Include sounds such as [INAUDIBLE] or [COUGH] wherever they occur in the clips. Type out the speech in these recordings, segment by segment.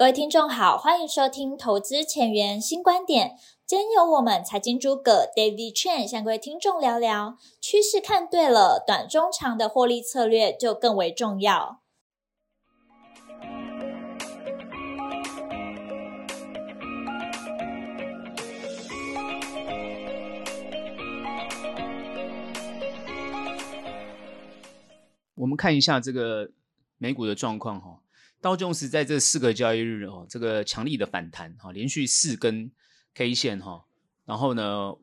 各位听众好，欢迎收听《投资前沿新观点》。今天由我们财经诸葛 David Chen 向各位听众聊聊趋势，看对了，短中长的获利策略就更为重要。我们看一下这个美股的状况哈。道琼斯在这四个交易日哦，这个强力的反弹哈，连续四根 K 线哈，然后呢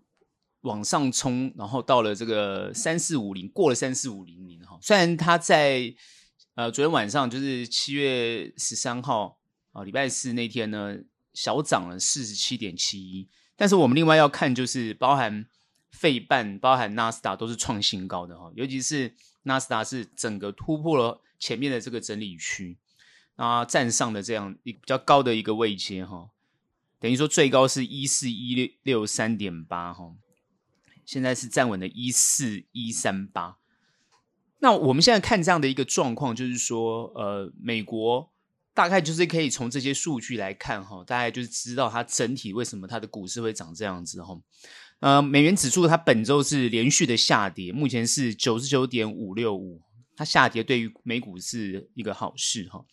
往上冲，然后到了这个三四五零，过了三四五零零哈。虽然它在呃昨天晚上就是七月十三号啊礼拜四那天呢小涨了四十七点七一，但是我们另外要看就是包含费半、包含纳斯达都是创新高的哈，尤其是纳斯达是整个突破了前面的这个整理区。啊，站上的这样一比较高的一个位阶哈，等于说最高是一四一六三点八哈，现在是站稳的一四一三八。那我们现在看这样的一个状况，就是说，呃，美国大概就是可以从这些数据来看哈，大概就是知道它整体为什么它的股市会长这样子哈。呃，美元指数它本周是连续的下跌，目前是九十九点五六五，它下跌对于美股是一个好事哈。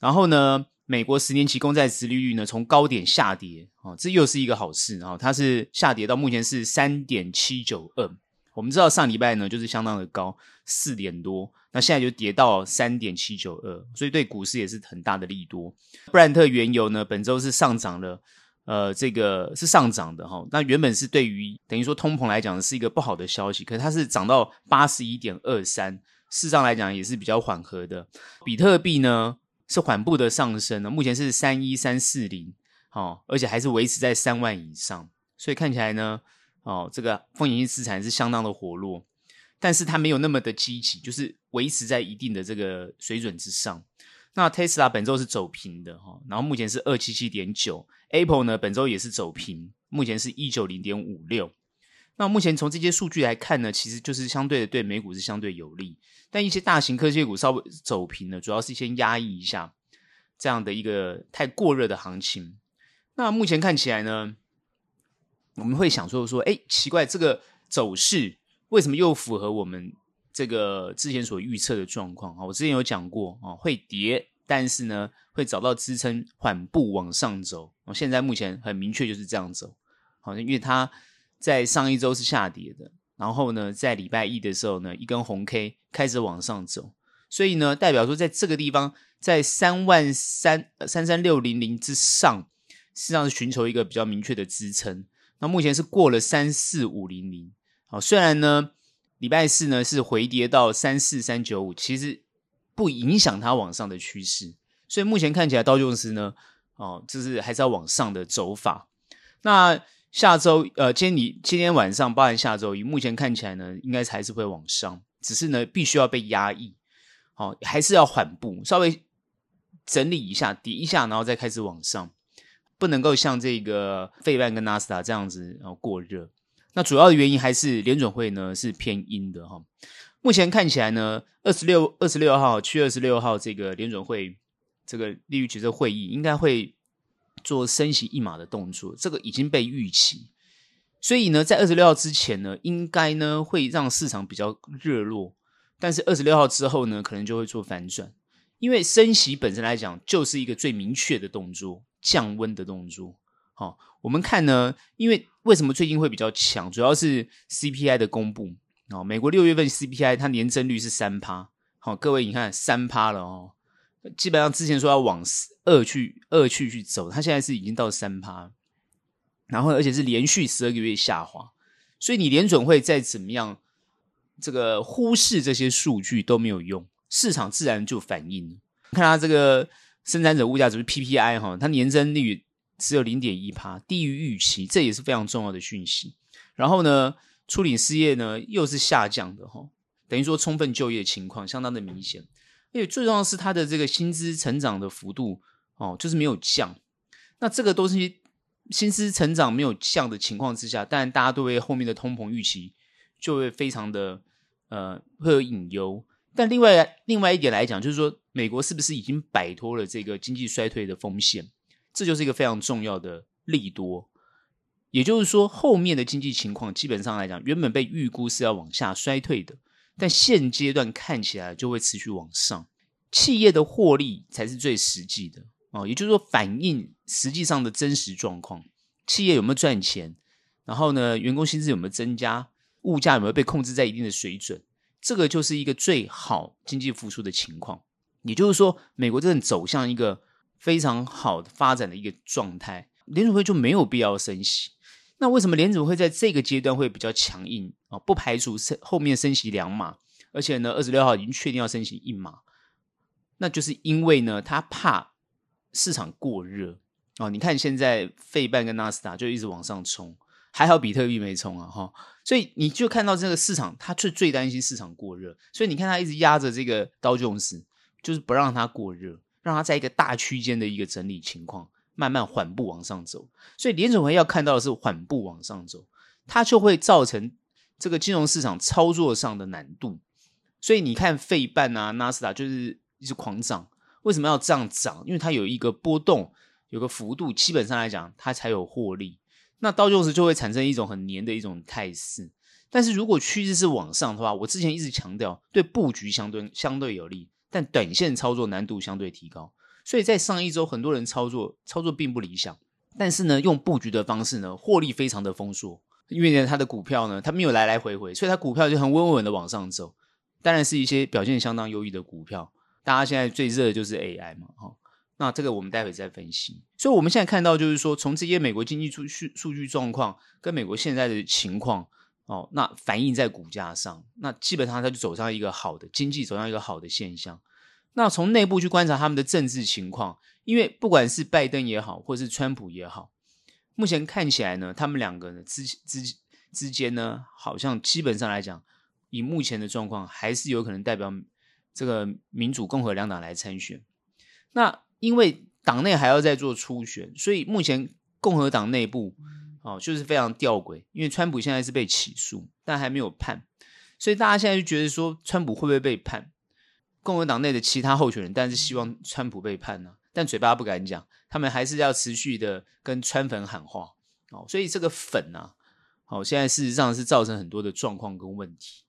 然后呢，美国十年期公债殖利率呢从高点下跌，哦，这又是一个好事啊，哦，它是下跌到目前是三点七九二。我们知道上礼拜呢就是相当的高，四点多，那现在就跌到三点七九二，所以对股市也是很大的利多。布兰特原油呢本周是上涨了，呃，这个是上涨的哈，哦。那原本是对于等于说通膨来讲是一个不好的消息，可是它是涨到八十一点二三，事实上来讲也是比较缓和的。比特币呢？是缓步的上升呢，目前是三一三四零，哦，而且还是维持在三万以上，所以看起来呢，哦，这个风险性资产是相当的活络，但是它没有那么的积极，就是维持在一定的这个水准之上。那 Tesla 本周是走平的哈，然后目前是二七七点九，Apple 呢本周也是走平，目前是一九零点五六。那目前从这些数据来看呢，其实就是相对的对美股是相对有利，但一些大型科技股稍微走平了，主要是先压抑一下这样的一个太过热的行情。那目前看起来呢，我们会想说说，哎，奇怪，这个走势为什么又符合我们这个之前所预测的状况啊？我之前有讲过啊，会跌，但是呢会找到支撑，缓步往上走。现在目前很明确就是这样走，好像因为它。在上一周是下跌的，然后呢，在礼拜一的时候呢，一根红 K 开始往上走，所以呢，代表说在这个地方，在三万三三三六零零之上，实际上是寻求一个比较明确的支撑。那目前是过了三四五零零，好，虽然呢，礼拜四呢是回跌到三四三九五，其实不影响它往上的趋势，所以目前看起来道琼斯呢，哦，就是还是要往上的走法。那下周，呃，今天你今天晚上，包含下周一，目前看起来呢，应该还是会往上，只是呢，必须要被压抑，好、哦，还是要缓步，稍微整理一下，跌一下，然后再开始往上，不能够像这个费半跟纳斯达这样子，然后过热。那主要的原因还是联准会呢是偏阴的哈、哦。目前看起来呢，二十六二十六号，七月二十六号这个联准会这个利率决策会议应该会。做升息一码的动作，这个已经被预期，所以呢，在二十六号之前呢，应该呢会让市场比较热络，但是二十六号之后呢，可能就会做反转，因为升息本身来讲就是一个最明确的动作，降温的动作。好、我们看呢，因为为什么最近会比较强，主要是 CPI 的公布哦，美国六月份 CPI 它年增率是三趴，好、各位你看三趴了哦。基本上之前说要往二去二去去走，它现在是已经到三趴，然后而且是连续十二个月下滑，所以你联准会再怎么样，这个忽视这些数据都没有用，市场自然就反应。看它这个生产者物价指数 PPI 哈，它年增率只有零点一趴，低于预期，这也是非常重要的讯息。然后呢，处理失业呢又是下降的哈，等于说充分就业情况相当的明显。因为最重要的是它的这个薪资成长的幅度哦，就是没有降。那这个都是薪资成长没有降的情况之下，当然大家都会后面的通膨预期就会非常的呃会有隐忧。但另外另外一点来讲，就是说美国是不是已经摆脱了这个经济衰退的风险？这就是一个非常重要的利多。也就是说，后面的经济情况基本上来讲，原本被预估是要往下衰退的，但现阶段看起来就会持续往上。企业的获利才是最实际的哦，也就是说，反映实际上的真实状况，企业有没有赚钱，然后呢，员工薪资有没有增加，物价有没有被控制在一定的水准，这个就是一个最好经济复苏的情况。也就是说，美国正走向一个非常好的发展的一个状态，联储会就没有必要升息。那为什么联准会在这个阶段会比较强硬啊？不排除升后面升息两码，而且呢，二十六号已经确定要升息一码。那就是因为呢，他怕市场过热哦。你看现在费半跟纳斯达就一直往上冲，还好比特币没冲啊哈。所以你就看到这个市场，他却最担心市场过热，所以你看他一直压着这个刀琼斯，就是不让它过热，让它在一个大区间的一个整理情况。慢慢缓步往上走，所以联准会要看到的是缓步往上走，它就会造成这个金融市场操作上的难度。所以你看费半啊、纳斯达就是一直狂涨，为什么要这样涨？因为它有一个波动，有个幅度，基本上来讲它才有获利。那道琼斯就会产生一种很黏的一种态势。但是如果趋势是往上的话，我之前一直强调，对布局相对相对有利，但短线操作难度相对提高。所以在上一周，很多人操作操作并不理想，但是呢，用布局的方式呢，获利非常的丰硕。因为呢，他的股票呢，他没有来来回回，所以他股票就很稳稳的往上走。当然是一些表现相当优异的股票。大家现在最热的就是 AI 嘛，哈。那这个我们待会再分析。所以我们现在看到就是说，从这些美国经济数据数据状况跟美国现在的情况哦，那反映在股价上，那基本上它就走上一个好的经济，走上一个好的现象。那从内部去观察他们的政治情况，因为不管是拜登也好，或是川普也好，目前看起来呢，他们两个呢之之之间呢，好像基本上来讲，以目前的状况，还是有可能代表这个民主共和两党来参选。那因为党内还要再做初选，所以目前共和党内部哦，就是非常吊诡，因为川普现在是被起诉，但还没有判，所以大家现在就觉得说，川普会不会被判？共和党内的其他候选人，但是希望川普被判呢、啊，但嘴巴不敢讲，他们还是要持续的跟川粉喊话哦。所以这个粉啊，好，现在事实上是造成很多的状况跟问题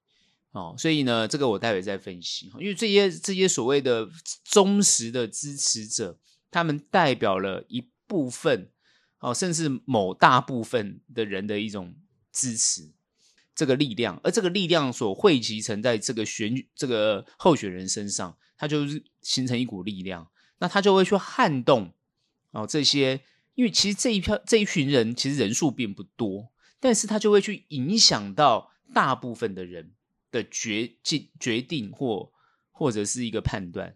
哦。所以呢，这个我待会再分析，因为这些这些所谓的忠实的支持者，他们代表了一部分哦，甚至某大部分的人的一种支持。这个力量，而这个力量所汇集成在这个选这个候选人身上，它就是形成一股力量，那他就会去撼动哦这些，因为其实这一票这一群人其实人数并不多，但是他就会去影响到大部分的人的决决决定或或者是一个判断，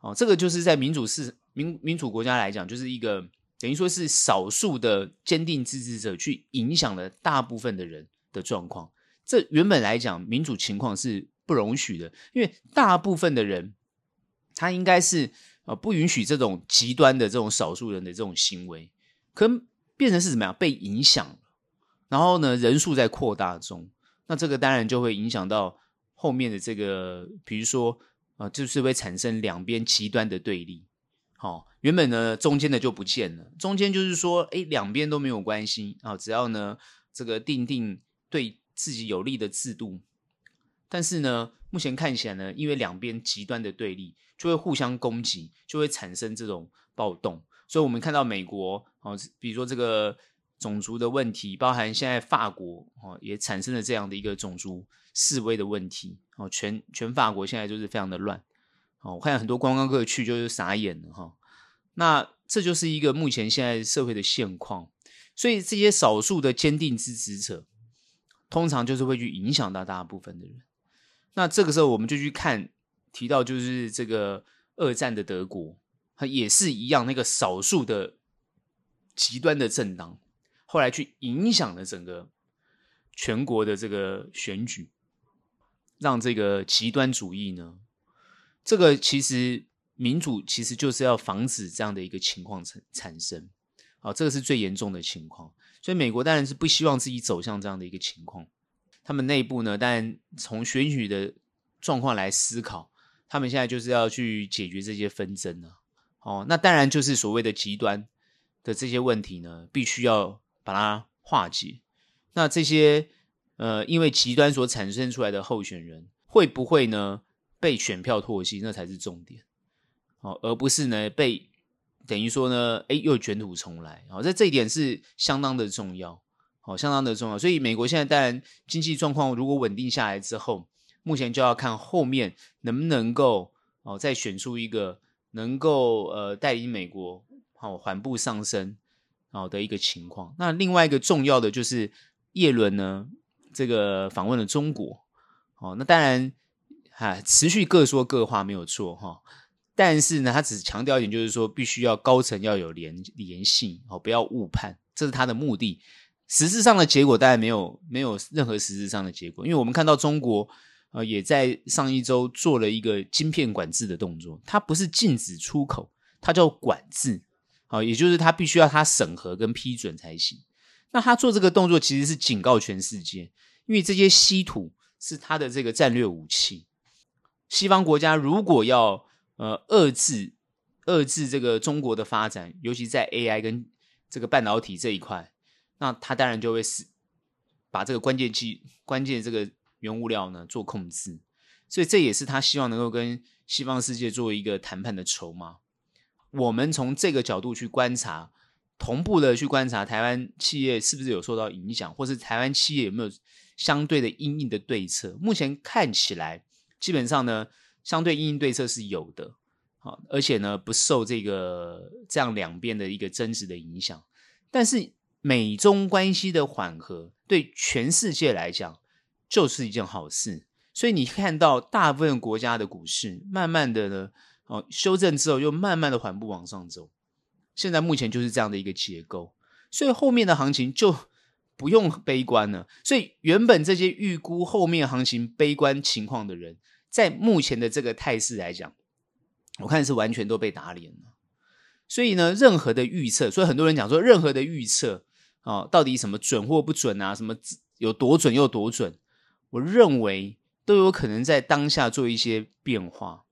哦，这个就是在民主是民民主国家来讲，就是一个等于说是少数的坚定支持者去影响了大部分的人。的状况，这原本来讲，民主情况是不容许的，因为大部分的人，他应该是呃不允许这种极端的这种少数人的这种行为，可能变成是怎么样？被影响，然后呢人数在扩大中，那这个当然就会影响到后面的这个，比如说啊、就是会产生两边极端的对立，好、哦，原本呢中间的就不见了，中间就是说，哎，两边都没有关系。啊、只要呢这个定定。对自己有利的制度，但是呢，目前看起来呢，因为两边极端的对立，就会互相攻击，就会产生这种暴动。所以，我们看到美国哦，比如说这个种族的问题，包含现在法国哦，也产生了这样的一个种族示威的问题哦，全全法国现在就是非常的乱哦。我看很多观光客去就是傻眼了哈。那这就是一个目前现在社会的现况。所以，这些少数的坚定支持者。通常就是会去影响到大部分的人，那这个时候我们就去看提到就是这个二战的德国，它也是一样，那个少数的极端的政党，后来去影响了整个全国的这个选举，让这个极端主义呢，这个其实民主其实就是要防止这样的一个情况产产生，好，这个是最严重的情况。所以美国当然是不希望自己走向这样的一个情况，他们内部呢，当然从选举的状况来思考，他们现在就是要去解决这些纷争呢。哦，那当然就是所谓的极端的这些问题呢，必须要把它化解。那这些呃，因为极端所产生出来的候选人，会不会呢被选票唾弃？那才是重点。哦，而不是呢被等于说呢，哎，又卷土重来。哦，在这一点是相当的重要。好，相当的重要。所以美国现在当然经济状况如果稳定下来之后，目前就要看后面能不能够哦再选出一个能够呃带领美国好缓步上升好的一个情况。那另外一个重要的就是叶伦呢这个访问了中国，哦，那当然哈持续各说各话没有错哈，但是呢他只强调一点就是说必须要高层要有联联系哦，不要误判，这是他的目的。实质上的结果当然没有没有任何实质上的结果，因为我们看到中国呃也在上一周做了一个晶片管制的动作，它不是禁止出口，它叫管制，好，也就是它必须要它审核跟批准才行。那他做这个动作其实是警告全世界，因为这些稀土是他的这个战略武器，西方国家如果要呃遏制遏制这个中国的发展，尤其在 AI 跟这个半导体这一块。那他当然就会是把这个关键器、关键这个原物料呢做控制，所以这也是他希望能够跟西方世界做一个谈判的筹码。我们从这个角度去观察，同步的去观察台湾企业是不是有受到影响，或是台湾企业有没有相对的阴影的对策。目前看起来，基本上呢，相对应对策是有的，好，而且呢不受这个这样两边的一个争执的影响，但是。美中关系的缓和，对全世界来讲就是一件好事。所以你看到大部分国家的股市，慢慢的呢，哦，修正之后又慢慢的缓步往上走。现在目前就是这样的一个结构，所以后面的行情就不用悲观了。所以原本这些预估后面行情悲观情况的人，在目前的这个态势来讲，我看是完全都被打脸了。所以呢，任何的预测，所以很多人讲说，任何的预测。哦，到底什么准或不准啊？什么有多准又多准？我认为都有可能在当下做一些变化。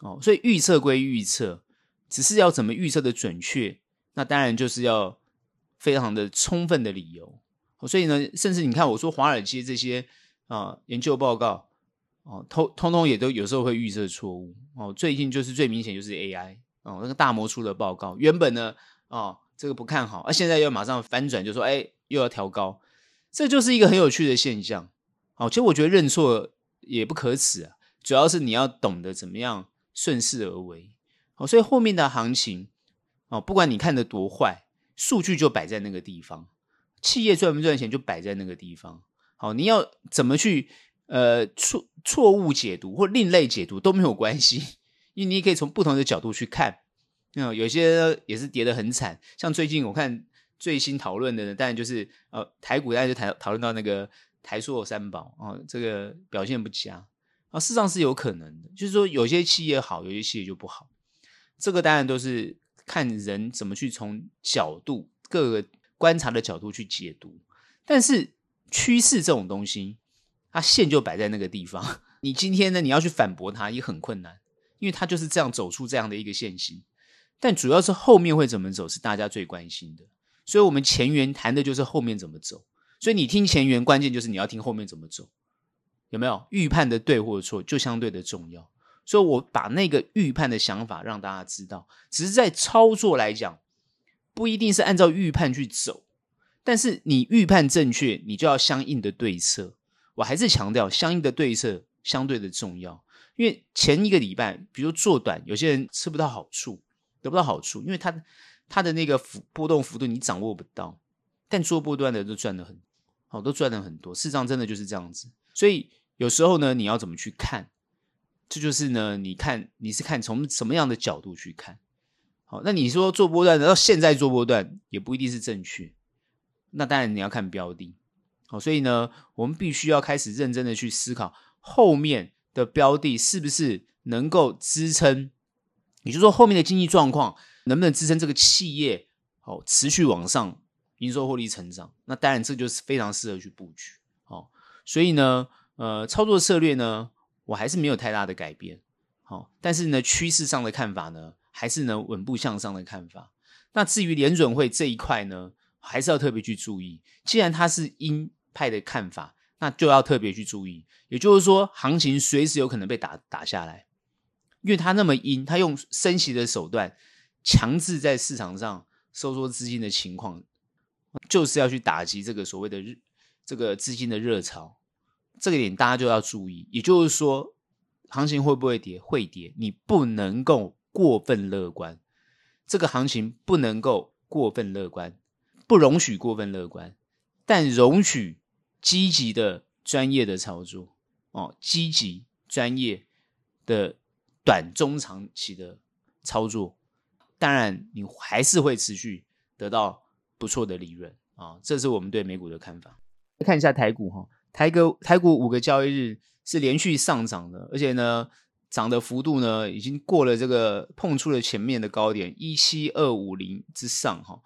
哦，所以预测归预测，只是要怎么预测的准确，那当然就是要非常的充分的理由。所以呢，甚至你看我说华尔街这些啊、研究报告，哦，通通通也都有时候会预测错误。哦，最近就是最明显就是 AI 哦，那个大摩出的报告，原本呢，哦。这个不看好，而、现在又马上反转，就说哎，又要调高，这就是一个很有趣的现象。哦，其实我觉得认错也不可耻啊，主要是你要懂得怎么样顺势而为。哦，所以后面的行情，哦，不管你看得多坏，数据就摆在那个地方，企业赚不赚钱就摆在那个地方。好，你要怎么去呃错错误解读或另类解读都没有关系，因为你可以从不同的角度去看。嗯，有些也是跌得很惨，像最近我看最新讨论的呢，当然就是呃台股，大家就谈讨论到那个台塑三宝啊、这个表现不佳。啊，事实上是有可能的，就是说有些企业好，有些企业就不好，这个当然都是看人怎么去从角度各个观察的角度去解读，但是趋势这种东西，它线就摆在那个地方，[LAUGHS] 你今天呢你要去反驳它也很困难，因为它就是这样走出这样的一个线型。但主要是后面会怎么走是大家最关心的，所以我们前缘谈的就是后面怎么走。所以你听前缘，关键就是你要听后面怎么走，有没有预判的对或错就相对的重要。所以我把那个预判的想法让大家知道，只是在操作来讲，不一定是按照预判去走，但是你预判正确，你就要相应的对策。我还是强调，相应的对策相对的重要，因为前一个礼拜，比如做短，有些人吃不到好处。得不到好处，因为他他的那个幅波动幅度你掌握不到，但做波段的都赚得很好，都赚了很多。事实上，真的就是这样子。所以有时候呢，你要怎么去看？这就是呢，你看你是看从什么样的角度去看。好，那你说做波段的到现在做波段也不一定是正确。那当然你要看标的。哦，所以呢，我们必须要开始认真的去思考后面的标的是不是能够支撑。也就是说，后面的经济状况能不能支撑这个企业好持续往上营收获利成长？那当然，这就是非常适合去布局。好，所以呢，呃，操作策略呢，我还是没有太大的改变。好，但是呢，趋势上的看法呢，还是呢稳步向上的看法。那至于联准会这一块呢，还是要特别去注意。既然它是鹰派的看法，那就要特别去注意。也就是说，行情随时有可能被打打下来，因为它那么阴，它用升息的手段强制在市场上收缩资金的情况，就是要去打击这个所谓的日这个资金的热潮。这个点大家就要注意。也就是说，行情会不会跌？会跌，你不能够过分乐观。这个行情不能够过分乐观，不容许过分乐观，但容许积极的专业的操作哦，积极专业的短中长期的操作，当然你还是会持续得到不错的利润啊、哦。这是我们对美股的看法。看一下台股哈，台股台股五个交易日。是连续上涨的，而且呢，涨的幅度呢，已经过了这个碰触了前面的高点一七二五零之上哈。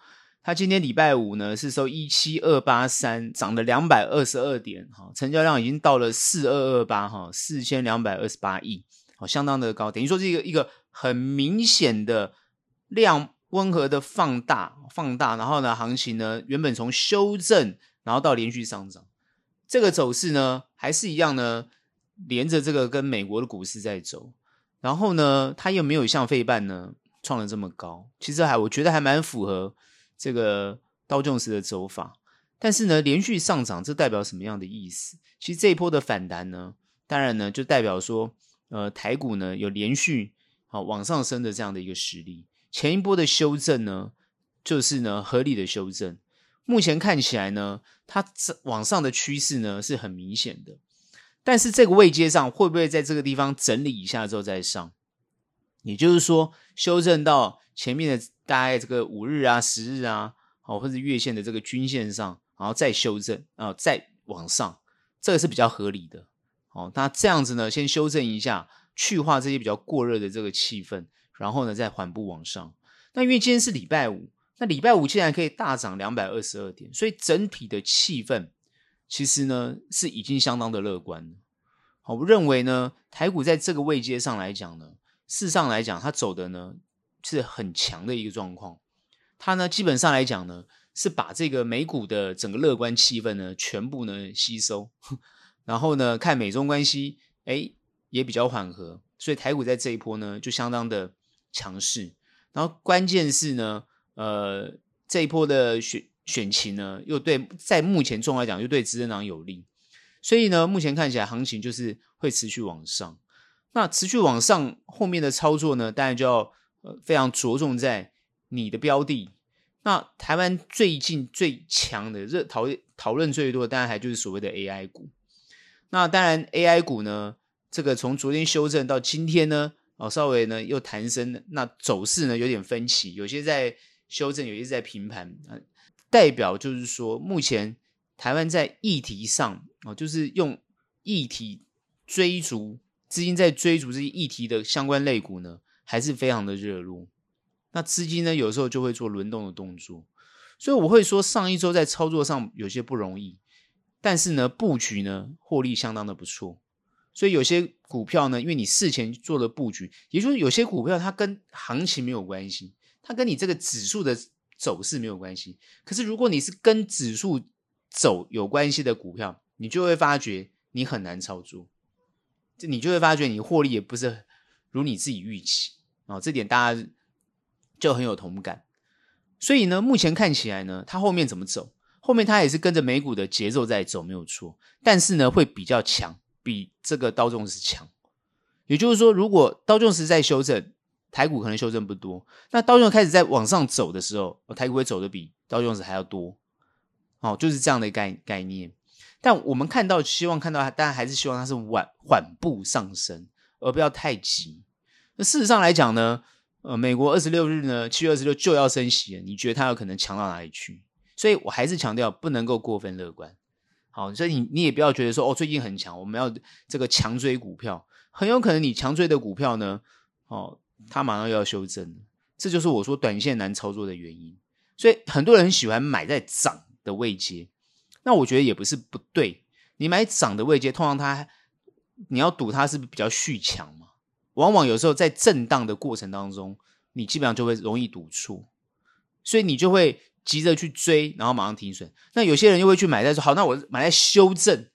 它今天礼拜五呢是收一七二八三，涨了两百二十二点哈，成交量已经到了四二二八哈，四千两百二十八亿，好，相当的高，等于说是一个一个很明显的量温和的放大放大，然后呢，行情呢原本从修正，然后到连续上涨，这个走势呢还是一样呢。连着这个跟美国的股市在走，然后呢，它又没有像费半呢创了这么高，其实还我觉得还蛮符合这个刀琼斯的走法。但是呢，连续上涨这代表什么样的意思？其实这一波的反弹呢，当然呢就代表说，呃，台股呢有连续好往上升的这样的一个实力。前一波的修正呢，就是呢合理的修正。目前看起来呢，它这往上的趋势呢是很明显的。但是这个位阶上会不会在这个地方整理一下之后再上？也就是说，修正到前面的大概这个五日啊、十日啊，哦，或者月线的这个均线上，然后再修正啊、哦，再往上，这个是比较合理的。哦，那这样子呢，先修正一下，去化这些比较过热的这个气氛，然后呢，再缓步往上。那因为今天是礼拜五，那礼拜五竟然可以大涨两百二十二点，所以整体的气氛。其实呢，是已经相当的乐观了。好，我认为呢，台股在这个位阶上来讲呢，事实上来讲，它走的呢是很强的一个状况。它呢，基本上来讲呢，是把这个美股的整个乐观气氛呢，全部呢吸收。[LAUGHS] 然后呢，看美中关系，哎，也比较缓和，所以台股在这一波呢，就相当的强势。然后关键是呢，呃，这一波的选。选情呢，又对在目前中来讲，又对执政党有利，所以呢，目前看起来行情就是会持续往上。那持续往上，后面的操作呢，当然就要非常着重在你的标的。那台湾最近最强的热讨讨论最多，当然还就是所谓的 AI 股。那当然 AI 股呢，这个从昨天修正到今天呢，哦稍微呢又弹升，那走势呢有点分歧，有些在修正，有些在平盘啊。代表就是说，目前台湾在议题上哦，就是用议题追逐资金，在追逐这些议题的相关类股呢，还是非常的热络。那资金呢，有时候就会做轮动的动作，所以我会说，上一周在操作上有些不容易，但是呢，布局呢，获利相当的不错。所以有些股票呢，因为你事前做了布局，也就是有些股票它跟行情没有关系，它跟你这个指数的。走势没有关系，可是如果你是跟指数走有关系的股票，你就会发觉你很难操作，这你就会发觉你获利也不是如你自己预期啊，这点大家就很有同感。所以呢，目前看起来呢，它后面怎么走？后面它也是跟着美股的节奏在走，没有错，但是呢，会比较强，比这个刀重石强。也就是说，如果刀重石在修正。台股可能修正不多，那道琼开始在往上走的时候，台股会走的比道琼斯还要多，哦，就是这样的概概念。但我们看到，希望看到它，当然还是希望它是缓缓步上升，而不要太急。那事实上来讲呢，呃，美国二十六日呢，七月二十六就要升息了，你觉得它有可能强到哪里去？所以我还是强调不能够过分乐观。好，所以你你也不要觉得说哦，最近很强，我们要这个强追股票，很有可能你强追的股票呢，哦。它马上又要修正，这就是我说短线难操作的原因。所以很多人喜欢买在涨的位阶，那我觉得也不是不对。你买涨的位阶，通常它你要赌它是不是比较续强嘛？往往有时候在震荡的过程当中，你基本上就会容易赌错，所以你就会急着去追，然后马上停损。那有些人又会去买在说好，那我买在修正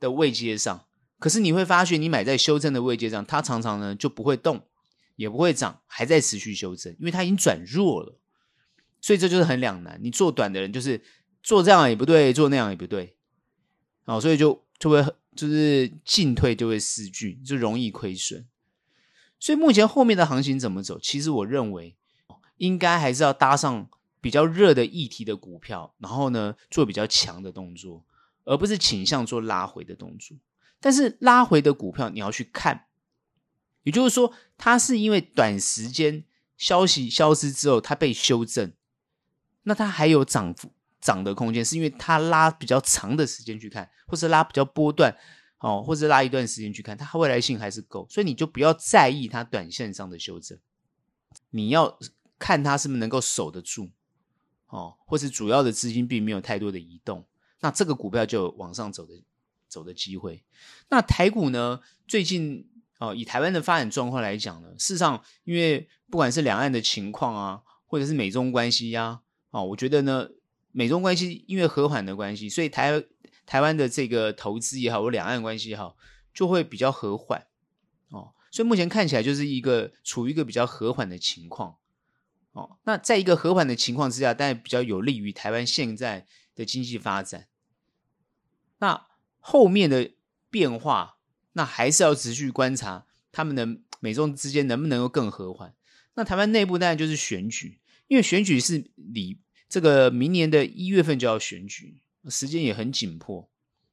的位阶上。可是你会发现，你买在修正的位阶上，它常常呢就不会动，也不会涨，还在持续修正，因为它已经转弱了。所以这就是很两难。你做短的人就是做这样也不对，做那样也不对，哦，所以就就会就是进退就会失据，就容易亏损。所以目前后面的行情怎么走？其实我认为，应该还是要搭上比较热的议题的股票，然后呢做比较强的动作，而不是倾向做拉回的动作。但是拉回的股票你要去看，也就是说，它是因为短时间消息消失之后，它被修正，那它还有涨幅涨的空间，是因为它拉比较长的时间去看，或是拉比较波段。哦，或者拉一段时间去看，它未来性还是够，所以你就不要在意它短线上的修正，你要看它是不是能够守得住，哦，或是主要的资金并没有太多的移动，那这个股票就有往上走的走的机会。那台股呢？最近哦，以台湾的发展状况来讲呢，事实上，因为不管是两岸的情况啊，或者是美中关系呀，哦，我觉得呢，美中关系因为和缓的关系，所以台。台湾的这个投资也好，或两岸关系也好，就会比较和缓哦。所以目前看起来就是一个处于一个比较和缓的情况哦。那在一个和缓的情况之下，当然比较有利于台湾现在的经济发展。那后面的变化，那还是要持续观察他们的美中之间能不能够更和缓。那台湾内部当然就是选举，因为选举是你这个明年的一月份就要选举。时间也很紧迫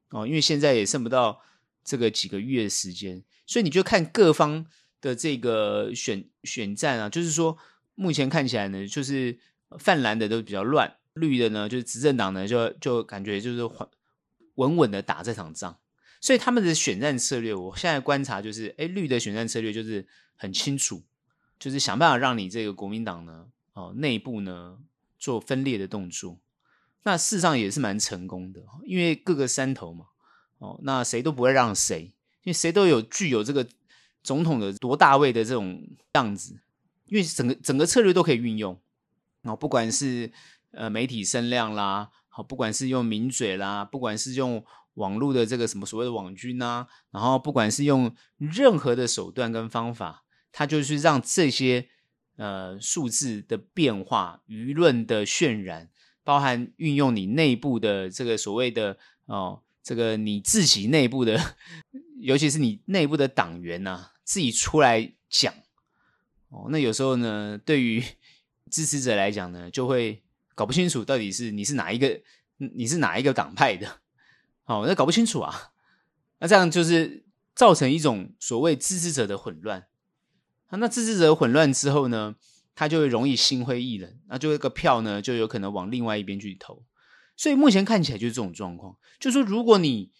哦，因为现在也剩不到这个几个月的时间，所以你就看各方的这个选选战啊，就是说目前看起来呢，就是泛蓝的都比较乱，绿的呢就是执政党呢就就感觉就是稳稳的打这场仗，所以他们的选战策略，我现在观察就是，哎，绿的选战策略就是很清楚，就是想办法让你这个国民党呢，哦，内部呢做分裂的动作。那事实上也是蛮成功的，因为各个山头嘛，哦，那谁都不会让谁，因为谁都有具有这个总统的多大位的这种样子，因为整个整个策略都可以运用，哦，不管是呃媒体声量啦，好，不管是用名嘴啦，不管是用网络的这个什么所谓的网军啊，然后不管是用任何的手段跟方法，他就是让这些呃数字的变化、舆论的渲染。包含运用你内部的这个所谓的哦，这个你自己内部的，[LAUGHS] 尤其是你内部的党员呐、自己出来讲。哦，那有时候呢，对于 [LAUGHS] 支持者来讲呢，就会搞不清楚到底是你是哪一个，你是哪一个党派的，哦，那搞不清楚啊，那这样就是造成一种所谓支持者的混乱。啊，那支持者混乱之后呢？他就会容易心灰意冷，那就一个票呢，就有可能往另外一边去投。所以目前看起来就是这种状况，就是说如果你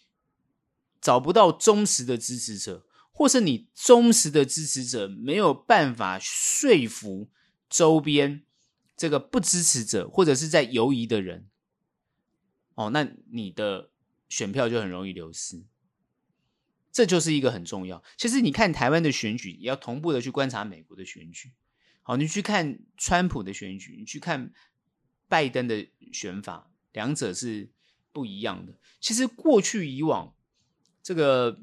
找不到忠实的支持者，或是你忠实的支持者没有办法说服周边这个不支持者或者是在犹疑的人，哦，那你的选票就很容易流失。这就是一个很重要。其实你看台湾的选举，也要同步的去观察美国的选举。好，你去看川普的选举，你去看拜登的选法，两者是不一样的。其实过去以往，这个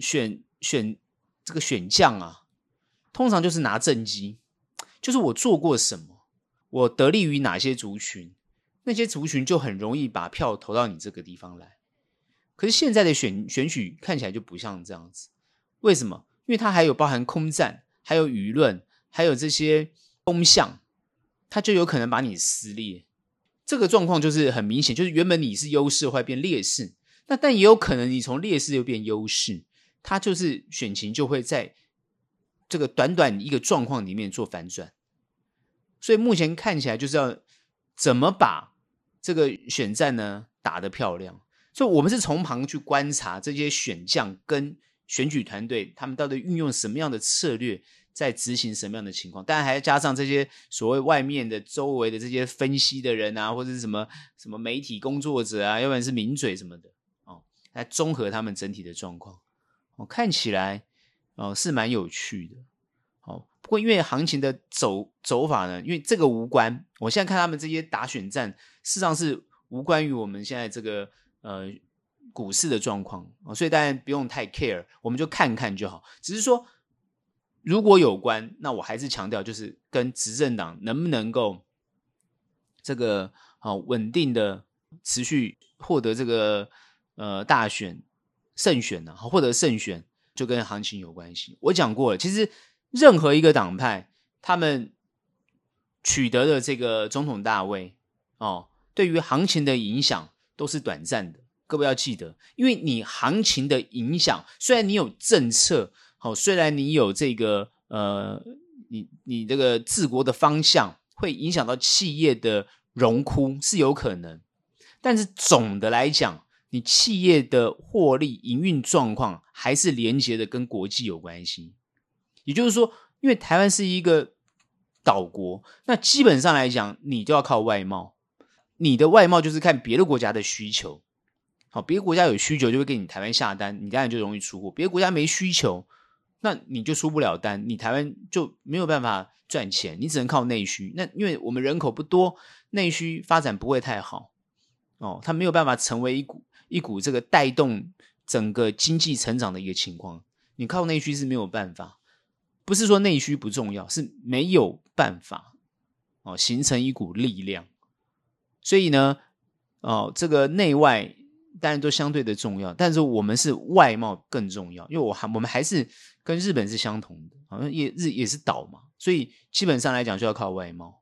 选选这个选将啊，通常就是拿政绩，就是我做过什么，我得利于哪些族群，那些族群就很容易把票投到你这个地方来。可是现在的选选举看起来就不像这样子，为什么？因为它还有包含空战，还有舆论。还有这些风向，它就有可能把你撕裂。这个状况就是很明显，就是原本你是优势，会变劣势。那但也有可能你从劣势又变优势，它就是选情就会在这个短短一个状况里面做反转。所以目前看起来就是要怎么把这个选战呢打得漂亮。所以我们是从旁去观察这些选将跟选举团队，他们到底运用什么样的策略。在执行什么样的情况？当然还要加上这些所谓外面的周围的这些分析的人啊，或者是什么什么媒体工作者啊，要不然是名嘴什么的哦，来综合他们整体的状况哦，看起来哦是蛮有趣的。哦，不过因为行情的走走法呢，因为这个无关，我现在看他们这些打选战，事实上是无关于我们现在这个呃股市的状况哦，所以大家不用太 care，我们就看看就好。只是说如果有关，那我还是强调，就是跟执政党能不能够这个好稳定的持续获得这个呃大选胜选呢，获得胜选就跟行情有关系。我讲过了，其实。任何一个党派，他们取得的这个总统大位哦，对于行情的影响都是短暂的。各位要记得，因为你行情的影响，虽然你有政策，好、哦，虽然你有这个呃，你你这个治国的方向，会影响到企业的荣枯是有可能，但是总的来讲，你企业的获利营运状况还是连接的跟国际有关系。也就是说，因为台湾是一个岛国，那基本上来讲，你就要靠外贸。你的外贸就是看别的国家的需求，好，别的国家有需求就会给你台湾下单，你当然就容易出货。别的国家没需求，那你就出不了单，你台湾就没有办法赚钱，你只能靠内需。那因为我们人口不多，内需发展不会太好，哦，它没有办法成为一股一股这个带动整个经济成长的一个情况。你靠内需是没有办法。不是说内需不重要，是没有办法哦形成一股力量。所以呢，哦，这个内外当然都相对的重要，但是我们是外贸更重要，因为我还我们还是跟日本是相同的，好像也日也是岛嘛，所以基本上来讲就要靠外贸。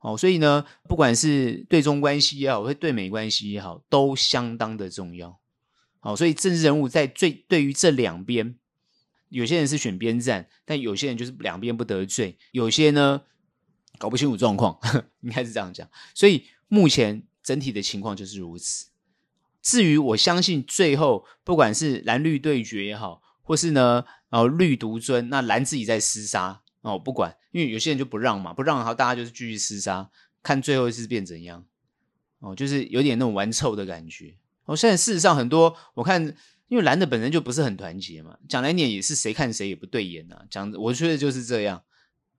哦，所以呢，不管是对中关系也好，或对美关系也好，都相当的重要。好，所以政治人物在最对于这两边。有些人是选边站，但有些人就是两边不得罪。有些呢搞不清楚状况，[LAUGHS] 应该是这样讲。所以目前整体的情况就是如此。至于我相信最后不管是蓝绿对决也好，或是呢然后绿独尊，那蓝自己在厮杀哦，不管，因为有些人就不让嘛，不让好，大家就是继续厮杀，看最后是变怎样哦，就是有点那种玩臭的感觉。哦，现在事实上很多我看。因为蓝的本身就不是很团结嘛，讲来年也是谁看谁也不对眼呐、讲我觉得就是这样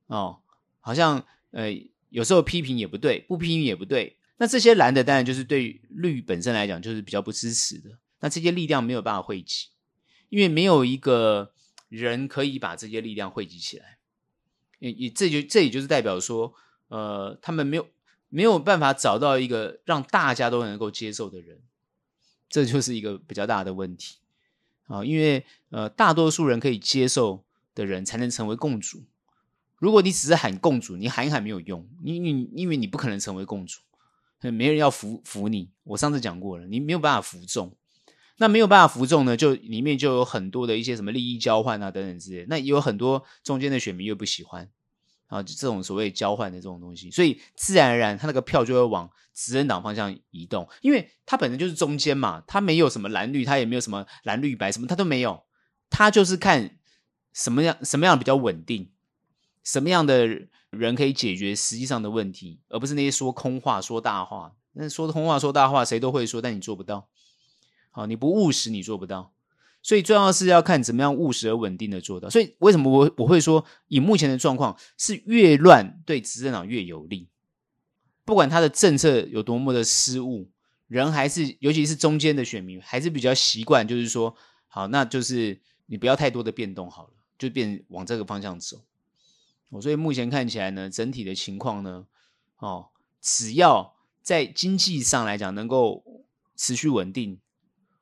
哦，好像呃有时候批评也不对，不批评也不对。那这些蓝的当然就是对绿本身来讲就是比较不支持的。那这些力量没有办法汇集，因为没有一个人可以把这些力量汇集起来。也也这就这也就是代表说，呃，他们没有没有办法找到一个让大家都能够接受的人。这就是一个比较大的问题啊，因为呃，大多数人可以接受的人才能成为共主。如果你只是喊共主，你喊一喊没有用，你你因为你不可能成为共主，没人要服服你。我上次讲过了，你没有办法服众。那没有办法服众呢，就里面就有很多的一些什么利益交换啊等等之类，那也有很多中间的选民又不喜欢。啊，就这种所谓交换的这种东西，所以自然而然，他那个票就会往执政党方向移动，因为他本身就是中间嘛，他没有什么蓝绿，他也没有什么蓝绿白，什么他都没有，他就是看什么样什么样比较稳定，什么样的人可以解决实际上的问题，而不是那些说空话、说大话。那说空话、说大话，谁都会说，但你做不到。好，你不务实，你做不到。所以重要是要看怎么样务实而稳定的做到。所以为什么我我会说，以目前的状况是越乱对执政党越有利。不管他的政策有多么的失误，人还是尤其是中间的选民还是比较习惯，就是说，好，那就是你不要太多的变动好了，就变往这个方向走。哦，所以目前看起来呢，整体的情况呢，哦，只要在经济上来讲能够持续稳定。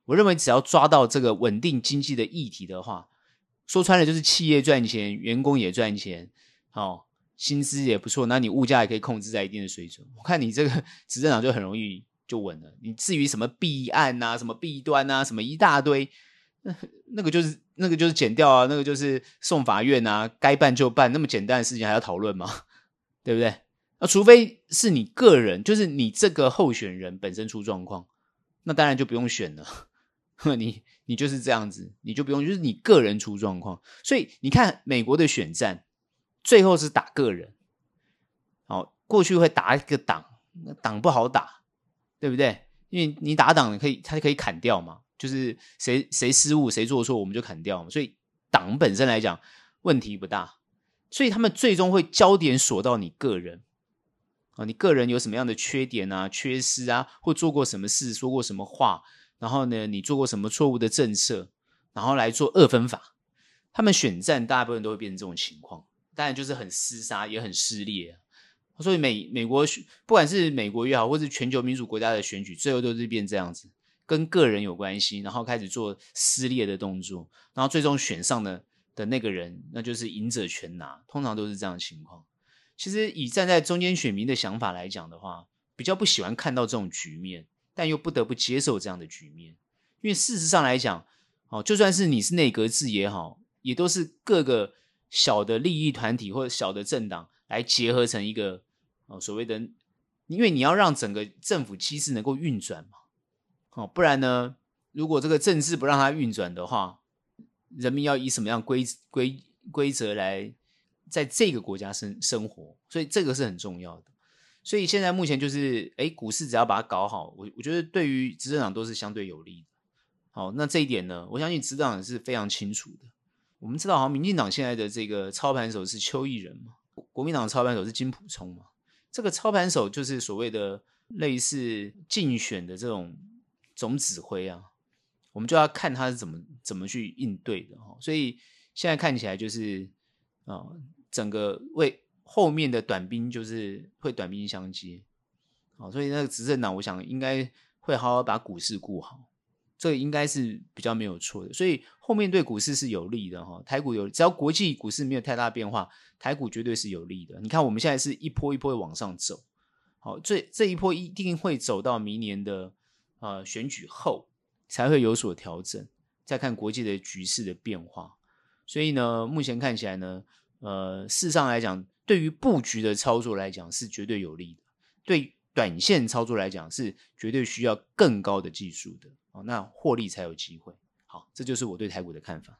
我认为只要抓到这个稳定经济的议题的话，说穿了就是企业赚钱，员工也赚钱，哦，薪资也不错，那你物价也可以控制在一定的水准。我看你这个 [LAUGHS] 执政党就很容易就稳了。你至于什么弊案啊、什么弊端啊、什么一大堆，那那个就是那个就是剪掉啊，那个就是送法院啊，该办就办，那么简单的事情还要讨论吗？[LAUGHS] 对不对？那除非是你个人，就是你这个候选人本身出状况，那当然就不用选了。[LAUGHS] 你你就是这样子，你就不用，就是你个人出状况。所以你看美国的选战，最后是打个人。哦，过去会打一个党，那党不好打，对不对？因为你打党你可以，他可以砍掉嘛。就是谁谁失误谁做错我们就砍掉，所以党本身来讲问题不大，所以他们最终会焦点锁到你个人啊，你个人有什么样的缺点啊、缺失啊，或做过什么事、说过什么话，然后呢，你做过什么错误的政策，然后来做二分法。他们选战大部分都会变成这种情况，当然就是很厮杀，也很撕裂。所以美美国不管是美国也好，或是全球民主国家的选举，最后都是变这样子，跟个人有关系，然后开始做撕裂的动作，然后最终选上的的那个人，那就是赢者全拿，通常都是这样的情况。其实以站在中间选民的想法来讲的话，比较不喜欢看到这种局面，但又不得不接受这样的局面，因为事实上来讲，哦，就算是你是内阁制也好，也都是各个小的利益团体或者小的政党来结合成一个。哦，所谓的，因为你要让整个政府机制能够运转嘛，哦，不然呢，如果这个政治不让它运转的话，人民要以什么样规规规则来在这个国家生生活？所以这个是很重要的。所以现在目前就是，哎，股市只要把它搞好，我我觉得对于执政党都是相对有利的。好，那这一点呢，我相信执政党是非常清楚的。我们知道，好像民进党现在的这个操盘手是邱毅仁嘛，国民党的操盘手是金溥聪嘛。这个操盘手就是所谓的类似竞选的这种总指挥啊，我们就要看他是怎么怎么去应对的哈。所以现在看起来就是啊，整个为后面的短兵就是会短兵相接，好，所以那个执政党我想应该会好好把股市顾好。这应该是比较没有错的，所以后面对股市是有利的哈。台股有，只要国际股市没有太大变化，台股绝对是有利的。你看我们现在是一波一波的往上走，好，这这一波一定会走到明年的呃选举后才会有所调整，再看国际的局势的变化。所以呢，目前看起来呢，呃，事实上来讲，对于布局的操作来讲是绝对有利的，对。短线操作来讲是绝对需要更高的技术的哦，那获利才有机会。好，这就是我对台股的看法。